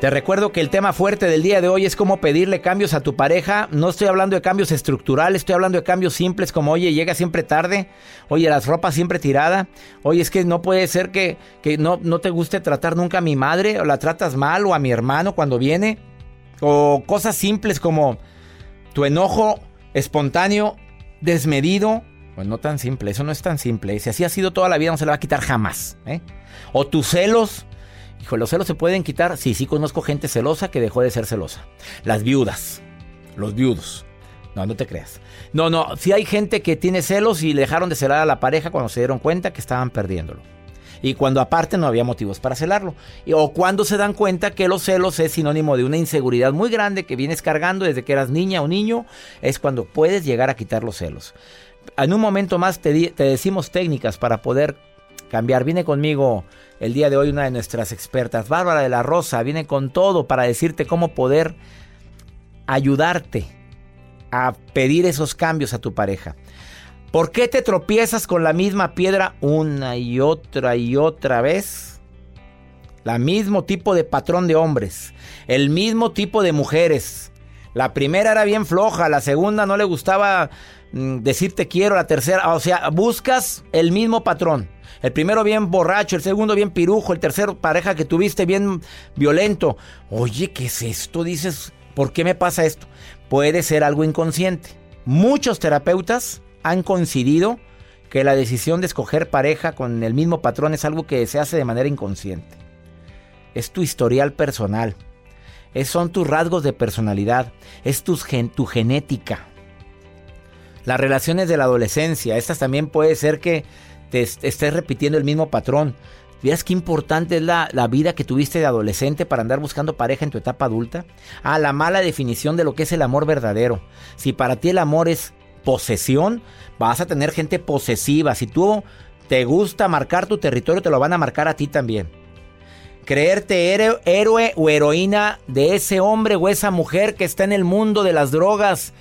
Te recuerdo que el tema fuerte del día de hoy es cómo pedirle cambios a tu pareja. No estoy hablando de cambios estructurales, estoy hablando de cambios simples como, oye, llega siempre tarde, oye, las ropas siempre tirada, oye, es que no puede ser que, que no, no te guste tratar nunca a mi madre, o la tratas mal, o a mi hermano cuando viene, o cosas simples como tu enojo espontáneo, desmedido. Pues no tan simple, eso no es tan simple. Si así ha sido toda la vida, no se le va a quitar jamás. ¿eh? O tus celos. Hijo, los celos se pueden quitar. Sí, sí conozco gente celosa que dejó de ser celosa. Las viudas. Los viudos. No, no te creas. No, no, sí hay gente que tiene celos y dejaron de celar a la pareja cuando se dieron cuenta que estaban perdiéndolo. Y cuando aparte no había motivos para celarlo. O cuando se dan cuenta que los celos es sinónimo de una inseguridad muy grande que vienes cargando desde que eras niña o niño, es cuando puedes llegar a quitar los celos. En un momento más te, te decimos técnicas para poder cambiar. Viene conmigo el día de hoy una de nuestras expertas, Bárbara de la Rosa, viene con todo para decirte cómo poder ayudarte a pedir esos cambios a tu pareja. ¿Por qué te tropiezas con la misma piedra una y otra y otra vez? La mismo tipo de patrón de hombres, el mismo tipo de mujeres. La primera era bien floja, la segunda no le gustaba mm, decir te quiero, la tercera, o sea, buscas el mismo patrón. El primero bien borracho, el segundo bien pirujo, el tercero pareja que tuviste bien violento. Oye, ¿qué es esto? Dices, ¿por qué me pasa esto? Puede ser algo inconsciente. Muchos terapeutas han coincidido que la decisión de escoger pareja con el mismo patrón es algo que se hace de manera inconsciente. Es tu historial personal. Son tus rasgos de personalidad. Es gen- tu genética. Las relaciones de la adolescencia. Estas también puede ser que te est- estés repitiendo el mismo patrón. ¿Vieras qué importante es la, la vida que tuviste de adolescente para andar buscando pareja en tu etapa adulta? Ah, la mala definición de lo que es el amor verdadero. Si para ti el amor es posesión, vas a tener gente posesiva. Si tú te gusta marcar tu territorio, te lo van a marcar a ti también. Creerte héroe o heroína de ese hombre o esa mujer que está en el mundo de las drogas,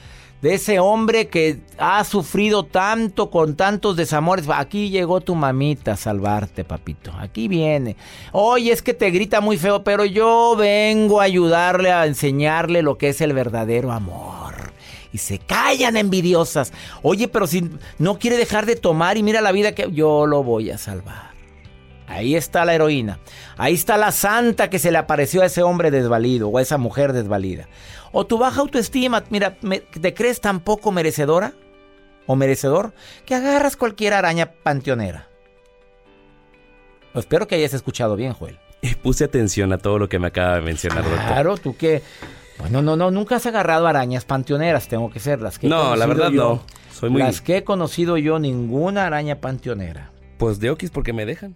de ese hombre que ha sufrido tanto con tantos desamores. Aquí llegó tu mamita a salvarte, papito. Aquí viene. Oye, es que te grita muy feo, pero yo vengo a ayudarle a enseñarle lo que es el verdadero amor. Y se callan envidiosas. Oye, pero si no quiere dejar de tomar y mira la vida que yo lo voy a salvar. Ahí está la heroína. Ahí está la santa que se le apareció a ese hombre desvalido o a esa mujer desvalida. O tu baja autoestima, mira, me- ¿te crees tan poco merecedora o merecedor que agarras cualquier araña panteonera? Pues espero que hayas escuchado bien, Joel. Puse atención a todo lo que me acaba de mencionar, doctor. Claro, tú que... Bueno, no, no, nunca has agarrado arañas panteoneras, tengo que ser las que he No, la verdad yo. no. Soy muy... Las que he conocido yo, ninguna araña panteonera. Pues de Oquis porque me dejan.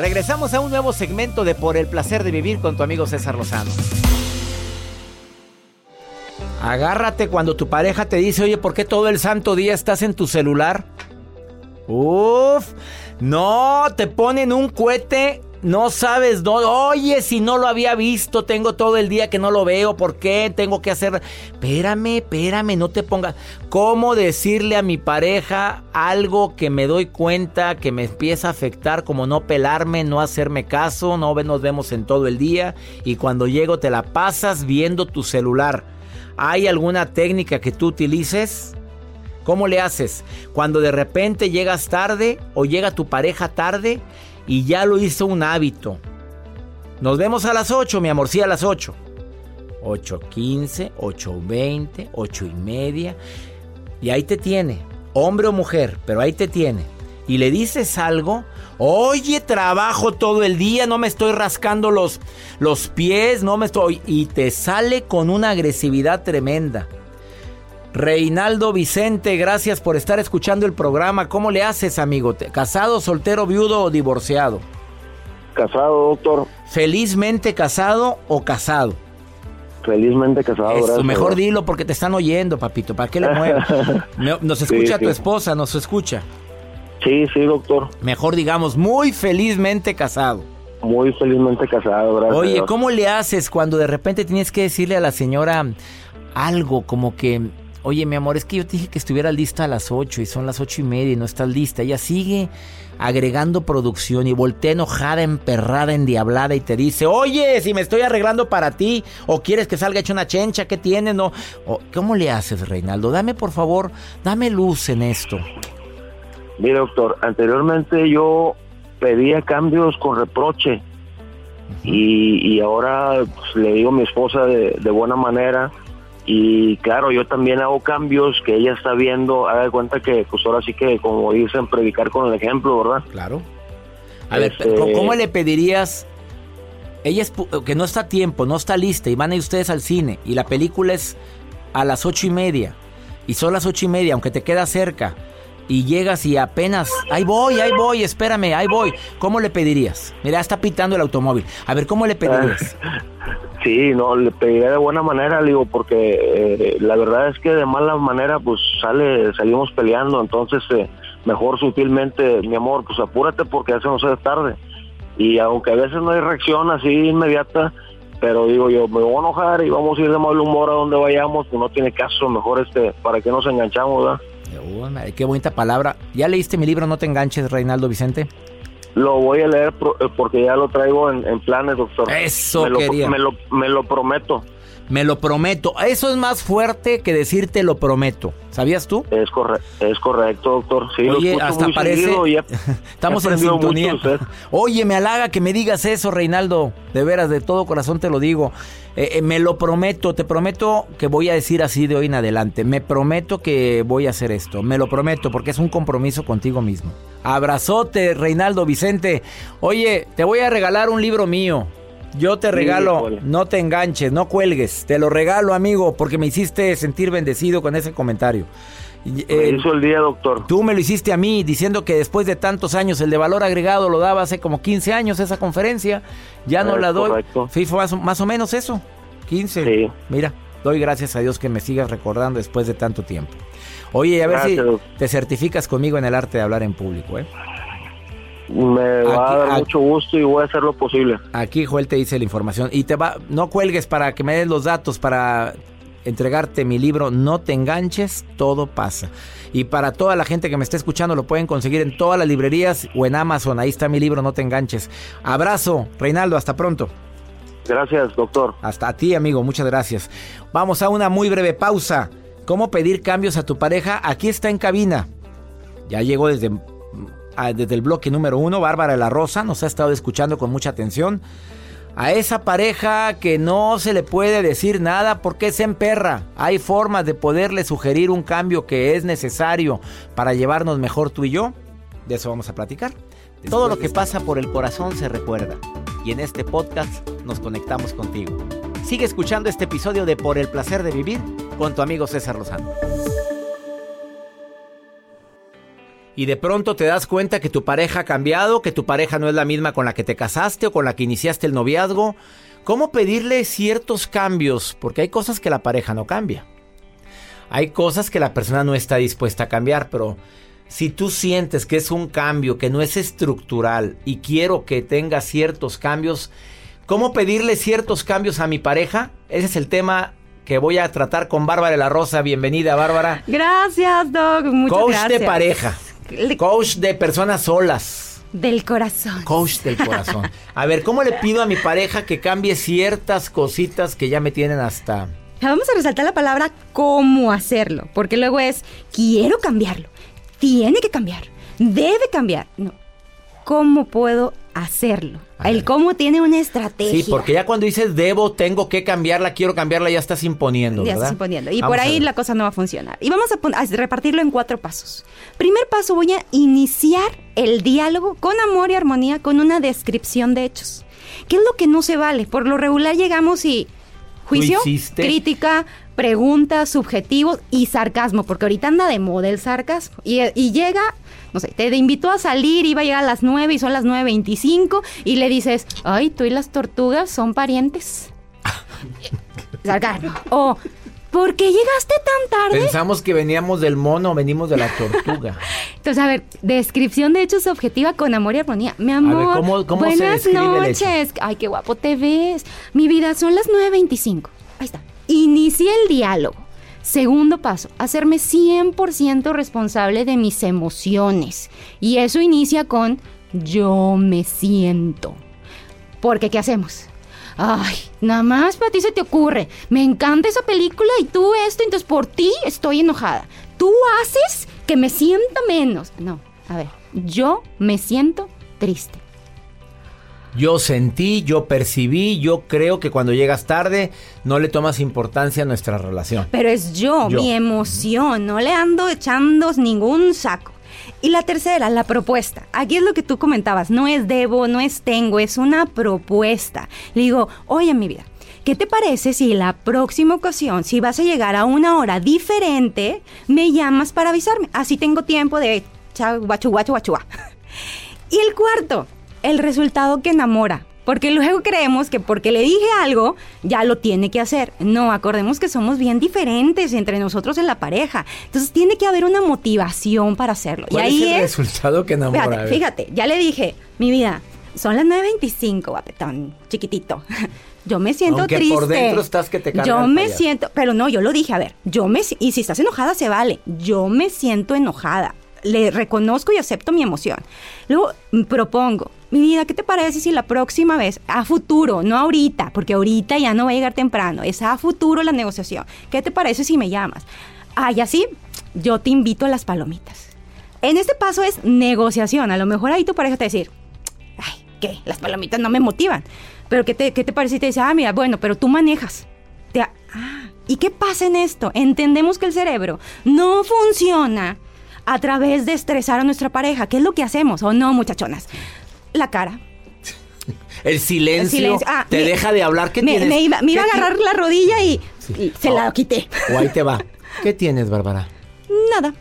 Regresamos a un nuevo segmento de Por el placer de vivir con tu amigo César Lozano. Agárrate cuando tu pareja te dice, oye, ¿por qué todo el santo día estás en tu celular? Uf, no, te ponen un cohete no sabes dónde. Oye, si no lo había visto, tengo todo el día que no lo veo. ¿Por qué? Tengo que hacer. Espérame, espérame, no te pongas. ¿Cómo decirle a mi pareja algo que me doy cuenta que me empieza a afectar, como no pelarme, no hacerme caso, no nos vemos en todo el día y cuando llego te la pasas viendo tu celular? ¿Hay alguna técnica que tú utilices? ¿Cómo le haces? Cuando de repente llegas tarde o llega tu pareja tarde y ya lo hizo un hábito. Nos vemos a las 8, mi amor, sí, a las 8. 8.15, 8.20, 8 y media. Y ahí te tiene, hombre o mujer, pero ahí te tiene. Y le dices algo, oye, trabajo todo el día, no me estoy rascando los, los pies, no me estoy... Y te sale con una agresividad tremenda. Reinaldo Vicente, gracias por estar escuchando el programa. ¿Cómo le haces, amigo? ¿Casado, soltero, viudo o divorciado? Casado, doctor. ¿Felizmente casado o casado? Felizmente casado, Eso, Mejor dilo porque te están oyendo, papito. ¿Para qué le mueves? nos escucha tu esposa, nos escucha. Sí, sí, doctor. Mejor digamos, muy felizmente casado. Muy felizmente casado, gracias. Oye, ¿cómo le haces cuando de repente tienes que decirle a la señora algo como que Oye, mi amor, es que yo te dije que estuviera lista a las 8 y son las ocho y media y no estás lista. Ella sigue agregando producción y voltea enojada, emperrada, endiablada y te dice, oye, si me estoy arreglando para ti o quieres que salga hecho una chencha, ¿qué tienes? No? ¿Cómo le haces, Reinaldo? Dame, por favor, dame luz en esto. Mire, doctor, anteriormente yo pedía cambios con reproche y, ahora pues, le digo a mi esposa de, de buena manera y claro, yo también hago cambios que ella está viendo, haga de cuenta que pues ahora sí que como dicen, predicar con el ejemplo, ¿verdad? Claro. A ver, este, ¿cómo le pedirías? Ella es que no está a tiempo, no está lista y van a ir ustedes al cine y la película es a las ocho y media y son las ocho y media, aunque te queda cerca y llegas y apenas, ahí voy, ahí voy, espérame, ahí voy. ¿Cómo le pedirías? Mira, está pitando el automóvil. A ver, ¿cómo le pedirías? Sí, no, le pediría de buena manera, digo, porque eh, la verdad es que de mala manera, pues sale, salimos peleando, entonces eh, mejor sutilmente, mi amor, pues apúrate porque ya se nos tarde. Y aunque a veces no hay reacción así inmediata, pero digo yo, me voy a enojar y vamos a ir de mal humor a donde vayamos, pues no tiene caso, mejor este, para que nos enganchamos, ¿verdad? Qué bonita palabra. ¿Ya leíste mi libro No te enganches, Reinaldo Vicente? Lo voy a leer eh, porque ya lo traigo en, planes, doctor. Eso me quería. me, lo, me lo prometo. Me lo prometo. Eso es más fuerte que decirte lo prometo. ¿Sabías tú? Es, correcto, es correcto, doctor. Sí, Oye, hasta parece. Estamos en sintonía. Oye, me halaga que me digas eso, Reinaldo. De veras, de todo corazón te lo digo. Eh, eh, me lo prometo, te prometo que voy a decir así de hoy en adelante. Me prometo que voy a hacer esto. Me lo prometo porque es un compromiso contigo mismo. Abrazote, Reinaldo Vicente. Oye, te voy a regalar un libro mío. Yo te regalo, no te enganches, no cuelgues. Te lo regalo, amigo, porque me hiciste sentir bendecido con ese comentario. Eh, hizo el día, doctor. Tú me lo hiciste a mí, diciendo que después de tantos años, el de valor agregado lo daba hace como 15 años esa conferencia. Ya no la doy. Fue más, más, o menos eso. 15. Sí. Mira, doy gracias a Dios que me sigas recordando después de tanto tiempo. Oye, a ver si te certificas conmigo en el arte de hablar en público, ¿eh? Me va a dar mucho gusto y voy a hacer lo posible. Aquí Joel te dice la información y te va, no cuelgues para que me des los datos para entregarte mi libro No te enganches, todo pasa. Y para toda la gente que me está escuchando lo pueden conseguir en todas las librerías o en Amazon. Ahí está mi libro No te enganches. Abrazo, Reinaldo, hasta pronto. Gracias, doctor. Hasta a ti, amigo, muchas gracias. Vamos a una muy breve pausa. ¿Cómo pedir cambios a tu pareja? Aquí está en cabina. Ya llegó desde desde el bloque número uno, Bárbara la Rosa, nos ha estado escuchando con mucha atención. A esa pareja que no se le puede decir nada porque se emperra. Hay formas de poderle sugerir un cambio que es necesario para llevarnos mejor tú y yo. De eso vamos a platicar. Todo lo que pasa por el corazón se recuerda. Y en este podcast nos conectamos contigo. Sigue escuchando este episodio de Por el placer de vivir con tu amigo César Lozano. Y de pronto te das cuenta que tu pareja ha cambiado, que tu pareja no es la misma con la que te casaste o con la que iniciaste el noviazgo. ¿Cómo pedirle ciertos cambios? Porque hay cosas que la pareja no cambia. Hay cosas que la persona no está dispuesta a cambiar, pero si tú sientes que es un cambio, que no es estructural y quiero que tenga ciertos cambios, ¿cómo pedirle ciertos cambios a mi pareja? Ese es el tema que voy a tratar con Bárbara de la Rosa. Bienvenida, Bárbara. Gracias, Doc. Muchas Coach gracias. de pareja. Coach de personas solas. Del corazón. Coach del corazón. A ver, ¿cómo le pido a mi pareja que cambie ciertas cositas que ya me tienen hasta... Vamos a resaltar la palabra cómo hacerlo, porque luego es quiero cambiarlo, tiene que cambiar, debe cambiar. No, ¿cómo puedo hacerlo? El cómo tiene una estrategia. Sí, porque ya cuando dices debo, tengo que cambiarla, quiero cambiarla, ya estás imponiendo, Ya ¿verdad? estás imponiendo. Y Vamos por ahí la cosa no va a funcionar. Y vamos a, a repartirlo en cuatro pasos. Primer paso, voy a iniciar el diálogo con amor y armonía con una descripción de hechos. ¿Qué es lo que no se vale? Por lo regular llegamos y juicio, crítica, preguntas, subjetivos y sarcasmo, porque ahorita anda de moda el sarcasmo. Y, y llega, no sé, te invitó a salir, iba a llegar a las 9 y son las 9.25 y le dices, ay, tú y las tortugas son parientes. sarcasmo. O, ¿por qué llegaste tan tarde? Pensamos que veníamos del mono, venimos de la tortuga. Entonces, a ver, descripción de hechos objetiva con amor y armonía. Mi amor, ¿cómo- cómo se buenas describe el hecho? noches. Ay, qué guapo te ves. Mi vida, son las 9.25. Ahí está. Inicié el diálogo. Segundo paso, hacerme 100% responsable de mis emociones. Y eso inicia con yo me siento. Porque, ¿qué hacemos? Ay, nada más para ti se te ocurre. Me encanta esa película y tú esto, entonces por ti estoy enojada. Tú haces que me sienta menos. No, a ver, yo me siento triste. Yo sentí, yo percibí, yo creo que cuando llegas tarde no le tomas importancia a nuestra relación. Pero es yo, Yo. mi emoción, no le ando echando ningún saco. Y la tercera, la propuesta. Aquí es lo que tú comentabas, no es debo, no es tengo, es una propuesta. Le digo, oye mi vida, ¿qué te parece si la próxima ocasión, si vas a llegar a una hora diferente, me llamas para avisarme? Así tengo tiempo de chau, guachu, guachu, guachu, guá. Y el cuarto, el resultado que enamora. Porque luego creemos que porque le dije algo, ya lo tiene que hacer. No, acordemos que somos bien diferentes entre nosotros en la pareja. Entonces tiene que haber una motivación para hacerlo. Y ¿Cuál ahí es el es... resultado que enamora? Fíjate, ya le dije, mi vida, son las 9.25, guapetón, chiquitito. Yo me siento Aunque triste. por dentro estás que te Yo me siento, pero no, yo lo dije, a ver, yo me y si estás enojada se vale. Yo me siento enojada. Le reconozco y acepto mi emoción. Luego mm, propongo, mi vida, ¿qué te parece si la próxima vez, a futuro, no ahorita, porque ahorita ya no va a llegar temprano, es a futuro la negociación. ¿Qué te parece si me llamas? Ah, y así, yo te invito a las palomitas. En este paso es negociación. A lo mejor ahí tu pareja te decir, ay, ¿qué? Las palomitas no me motivan. Pero ¿qué te, qué te parece si te dice, ah, mira, bueno, pero tú manejas? Te- ah, ¿y qué pasa en esto? Entendemos que el cerebro no funciona a través de estresar a nuestra pareja. ¿Qué es lo que hacemos? ¿O no, muchachonas? La cara. El silencio, El silencio. Ah, te me- deja de hablar. ¿Qué me, tienes? me iba, me iba a ¿Qué ti- agarrar la rodilla y, y se Oh. la quité. O ahí te va. ¿Qué tienes, Bárbara? Nada.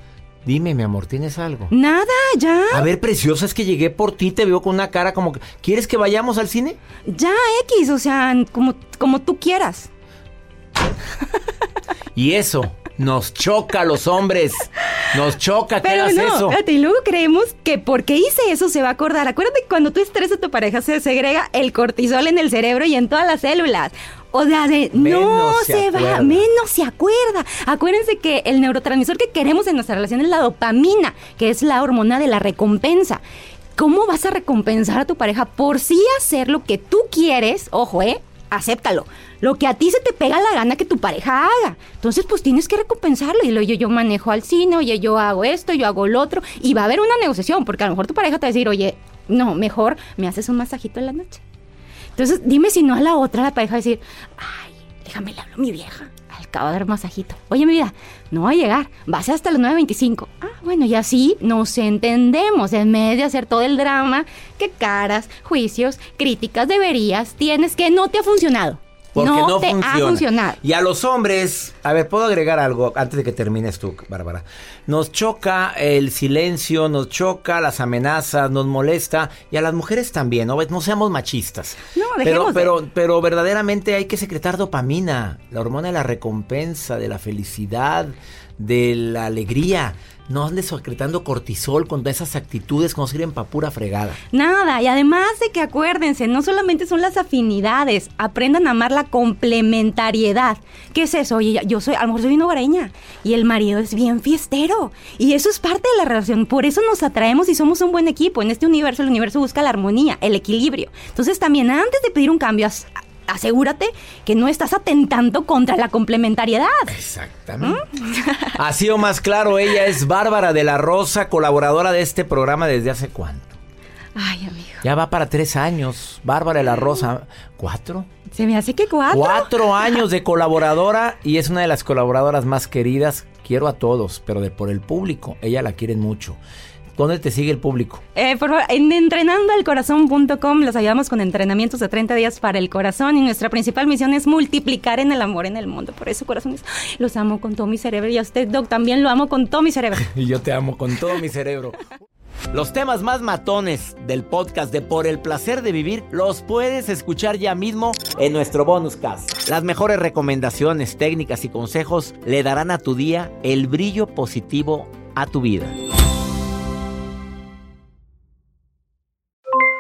Dime, mi amor, ¿tienes algo? Nada, ya. A ver, preciosa, es que llegué por ti, te veo con una cara como que... ¿Quieres que vayamos al cine? Ya, X, o sea, como, como tú quieras. Y eso nos choca a los hombres. Nos choca que Pero hagas no, eso. y luego creemos que porque hice eso se va a acordar. Acuérdate que cuando tú estresas a tu pareja se segrega el cortisol en el cerebro y en todas las células. O sea, de, no se se, va, menos se acuerda. Acuérdense que el neurotransmisor que queremos en nuestra relación es la dopamina, que es la hormona de la recompensa. ¿Cómo vas a recompensar a tu pareja por sí hacer lo que tú quieres? Ojo, ¿eh? acéptalo. Lo que a ti se te pega la gana que tu pareja haga. Entonces, pues tienes que recompensarlo. Y lo yo, yo manejo al cine, oye, yo hago esto, yo hago lo otro. Y va a haber una negociación, porque a lo mejor tu pareja te va a decir, oye, no, mejor me haces un masajito en la noche. Entonces, dime si no a la otra la pareja va a decir, ay, déjame le hablo a mi vieja. Al cabo de dar masajito. Oye, mi vida, no va a llegar. Va a ser hasta las 9.25. Ah, bueno, y así nos entendemos. En vez de hacer todo el drama, que caras, juicios, críticas deberías, tienes que no te ha funcionado. Porque no, no, te funciona. ha funcionado. Y a los hombres, a ver, puedo agregar algo antes de que termines tú, Bárbara. Nos choca el silencio, nos choca las amenazas, nos molesta y a las mujeres también, ¿no? No seamos machistas. No, dejemos pero, pero verdaderamente hay que secretar dopamina, la hormona de la recompensa, de la felicidad, de la alegría. No andes secretando cortisol con esas actitudes que nos sirven para pura fregada. Nada, y además de que acuérdense, no solamente son las afinidades, aprendan a amar la complementariedad. ¿Qué es eso? Oye, yo soy, a lo mejor soy una hogareña y el marido es bien fiestero. Y eso es parte de la relación. Por eso nos atraemos y somos un buen equipo. En este universo, el universo busca la armonía, el equilibrio. Entonces también antes de pedir un cambio, as- asegúrate que no estás atentando contra la complementariedad. Exactamente. Así o más claro, ella es Bárbara de la Rosa, colaboradora de este programa desde hace cuánto. Ay, amigo. Ya va para tres años. Bárbara de la Rosa. ¿Cuatro? Se me hace que cuatro. Cuatro años de colaboradora y es una de las colaboradoras más queridas. Quiero a todos, pero de por el público. Ella la quieren mucho. ¿Dónde te sigue el público? Eh, por favor, en entrenandoalcorazón.com los ayudamos con entrenamientos de 30 días para el corazón y nuestra principal misión es multiplicar en el amor en el mundo. Por eso, corazones, los amo con todo mi cerebro y a usted, Doc, también lo amo con todo mi cerebro. Y yo te amo con todo mi cerebro. Los temas más matones del podcast de Por el placer de vivir los puedes escuchar ya mismo en nuestro bonus cast. Las mejores recomendaciones, técnicas y consejos le darán a tu día el brillo positivo a tu vida.